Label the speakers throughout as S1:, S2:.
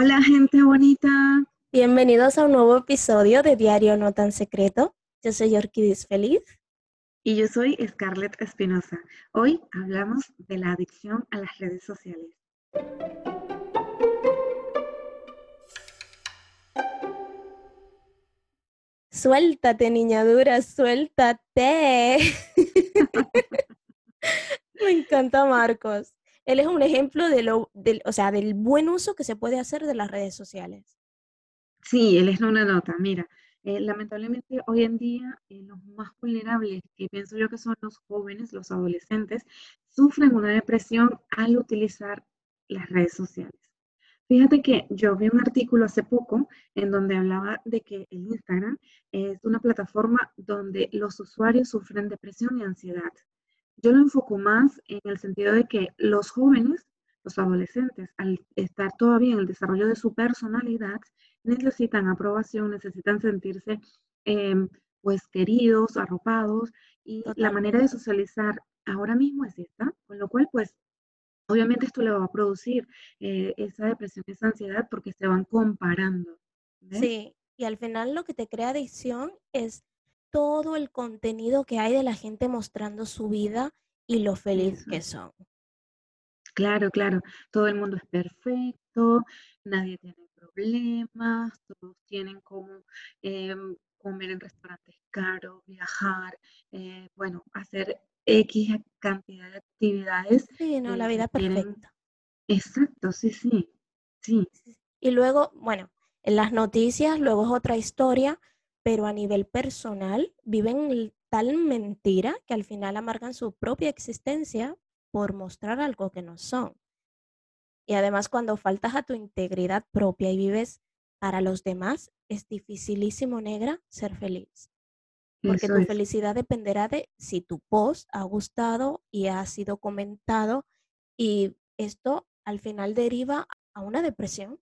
S1: Hola gente bonita.
S2: Bienvenidos a un nuevo episodio de Diario No Tan Secreto. Yo soy Orquídez Feliz.
S1: Y yo soy Scarlett Espinosa. Hoy hablamos de la adicción a las redes sociales.
S2: Suéltate, niña dura, suéltate. Me encanta Marcos. Él es un ejemplo de lo, del, o sea, del buen uso que se puede hacer de las redes sociales.
S1: Sí, él es una nota. Mira, eh, lamentablemente hoy en día eh, los más vulnerables, que pienso yo que son los jóvenes, los adolescentes, sufren una depresión al utilizar las redes sociales. Fíjate que yo vi un artículo hace poco en donde hablaba de que el Instagram es una plataforma donde los usuarios sufren depresión y ansiedad. Yo lo enfoco más en el sentido de que los jóvenes, los adolescentes, al estar todavía en el desarrollo de su personalidad, necesitan aprobación, necesitan sentirse em, pues queridos, arropados y la manera de socializar ahora mismo es esta, con lo cual pues obviamente esto le va a producir eh, esa depresión, esa ansiedad porque se van comparando.
S2: Sí, y al final lo que te crea adicción es todo el contenido que hay de la gente mostrando su vida y lo feliz que son.
S1: Claro, claro. Todo el mundo es perfecto, nadie tiene problemas, todos tienen como em, comer en restaurantes caros, viajar, eh, bueno, hacer X cantidad de actividades.
S2: Sí, no, la vida perfecta.
S1: Exacto, sí, sí, sí.
S2: Y luego, bueno, en las noticias, luego es otra historia, pero a nivel personal viven tal mentira que al final amargan su propia existencia por mostrar algo que no son. Y además cuando faltas a tu integridad propia y vives para los demás, es dificilísimo, negra, ser feliz. Porque tu felicidad dependerá de si tu post ha gustado y ha sido comentado y esto al final deriva a una depresión.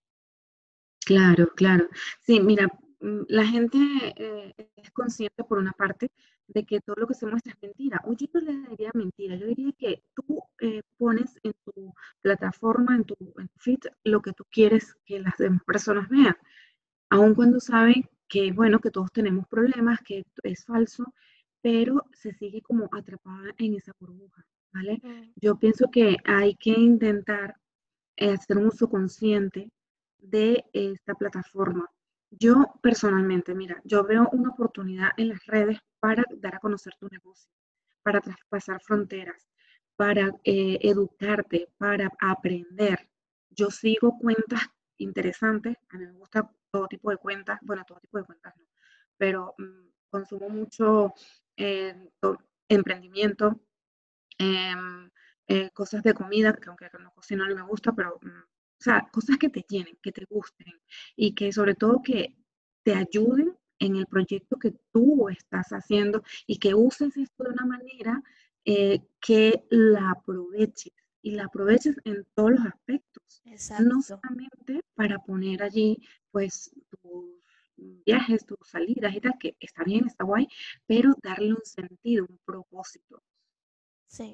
S1: Claro, claro. Sí, mira, la gente eh, es consciente por una parte de que todo lo que se muestra es mentira. Oye, yo le diría mentira. Yo diría que tú eh, pones en tu plataforma, en tu, feed, lo que tú quieres que las demás personas vean. Aun cuando saben que, bueno, que todos tenemos problemas, que es falso, pero se sigue como atrapada en esa burbuja, ¿vale? Mm. Yo pienso que hay que intentar eh, hacer un uso consciente de esta plataforma yo personalmente, mira, yo veo una oportunidad en las redes para dar a conocer tu negocio, para traspasar fronteras, para eh, educarte, para aprender. Yo sigo cuentas interesantes, a mí me gusta todo tipo de cuentas, bueno, todo tipo de cuentas no, pero mm, consumo mucho eh, emprendimiento, em, eh, cosas de comida, que aunque no cocino no me gusta, pero mm, o sea, cosas que te llenen, que te gusten y que sobre todo que te ayuden en el proyecto que tú estás haciendo y que uses esto de una manera eh, que la aproveches y la aproveches en todos los aspectos. No solamente para poner allí pues tus viajes, tus salidas y tal, que está bien, está guay, pero darle un sentido, un propósito.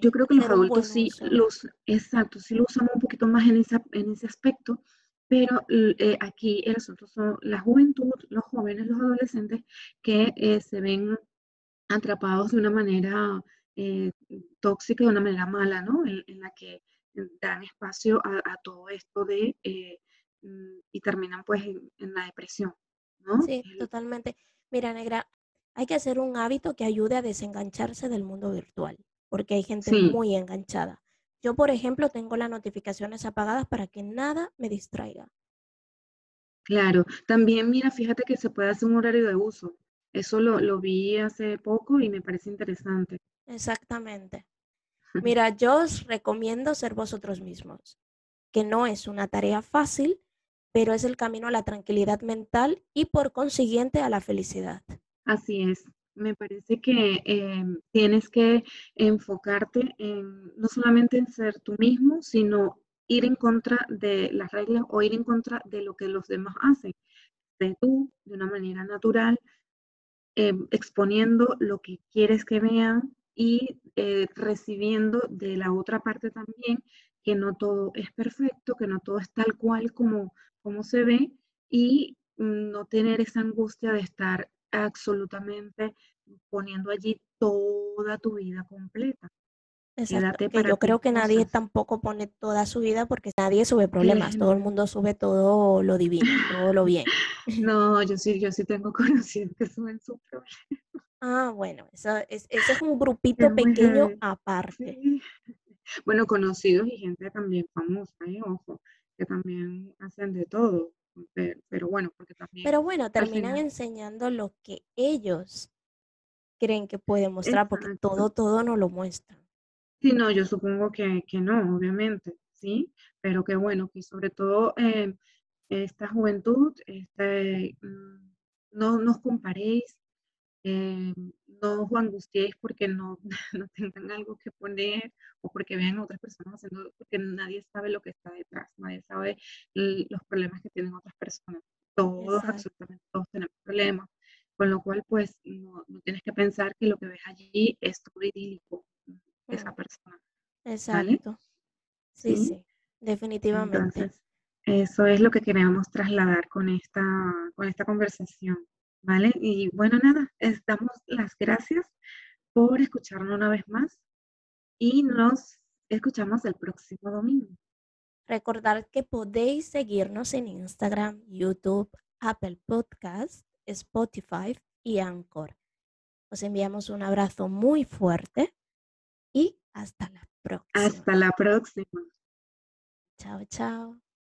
S1: Yo creo que los adultos sí los, exacto, sí lo usamos un poquito más en, en ese aspecto, pero eh, aquí el asunto son la juventud, los jóvenes, los adolescentes que eh, se ven atrapados de una manera eh, tóxica, de una manera mala, ¿no? En, la que dan espacio a, todo esto de mm, y terminan pues en, la depresión, ¿no?
S2: Sí, totalmente. Mira, negra, hay que hacer un hábito que ayude a desengancharse del mundo virtual porque hay gente muy enganchada. Yo, por ejemplo, tengo las notificaciones apagadas para que nada me distraiga.
S1: Claro, también mira, fíjate que se puede hacer un horario de uso. Eso lo, lo vi hace poco y me parece interesante.
S2: Exactamente. Mira, yo os recomiendo ser vosotros mismos, que no es una tarea fácil, pero es el camino a la tranquilidad mental y por consiguiente a la felicidad.
S1: Así es me parece que em, tienes que enfocarte en no solamente en ser tú mismo, sino ir en contra de las reglas o ir en contra de lo que los demás hacen. De tú, de una manera natural, em, exponiendo lo que quieres que vean y eh, recibiendo de la otra parte también que no todo es perfecto, que no todo es tal cual como cómo se ve y no tener esa angustia de estar absolutamente poniendo allí toda tu vida completa.
S2: Exacto, yo creo que nadie tampoco pone toda su vida porque nadie sube problemas, todo el mundo sube todo lo divino, todo lo bien.
S1: No, yo sí, yo sí tengo conocidos que suben su problema.
S2: Ah, bueno, eso es, ese es un grupito pequeño aparte.
S1: Bueno, conocidos y gente también famosa, ¿eh? ojo, que también hacen de todo, pero, bueno, porque también...
S2: Pero bueno, terminan enseñando lo que ellos creen que pueden mostrar, porque todo, todo no lo muestran.
S1: Sí, no, yo supongo que, no, obviamente, ¿sí? Pero que bueno, que sobre todo eh, esta juventud, este, mm, no nos comparéis, eh, no os angustiéis porque no, no tengan algo que poner o porque vean a otras personas haciendo, porque nadie sabe lo que está detrás, nadie sabe los problemas que tienen otras personas. Todos, absolutamente todos tenemos problemas. Con lo cual, pues, no, tienes que pensar que lo que ves allí es todo idílico esa mm. persona.
S2: Exacto. Sí, sí, definitivamente.
S1: eso es lo que queremos trasladar con esta, con esta conversación, ¿vale? Y bueno, nada, damos las gracias por escucharnos una vez más y nos escuchamos el próximo domingo.
S2: Recordad que podéis seguirnos en Instagram, YouTube, Apple Podcast, Spotify y Anchor. Os enviamos un abrazo muy fuerte y hasta la próxima.
S1: Hasta la próxima.
S2: Chao, chao.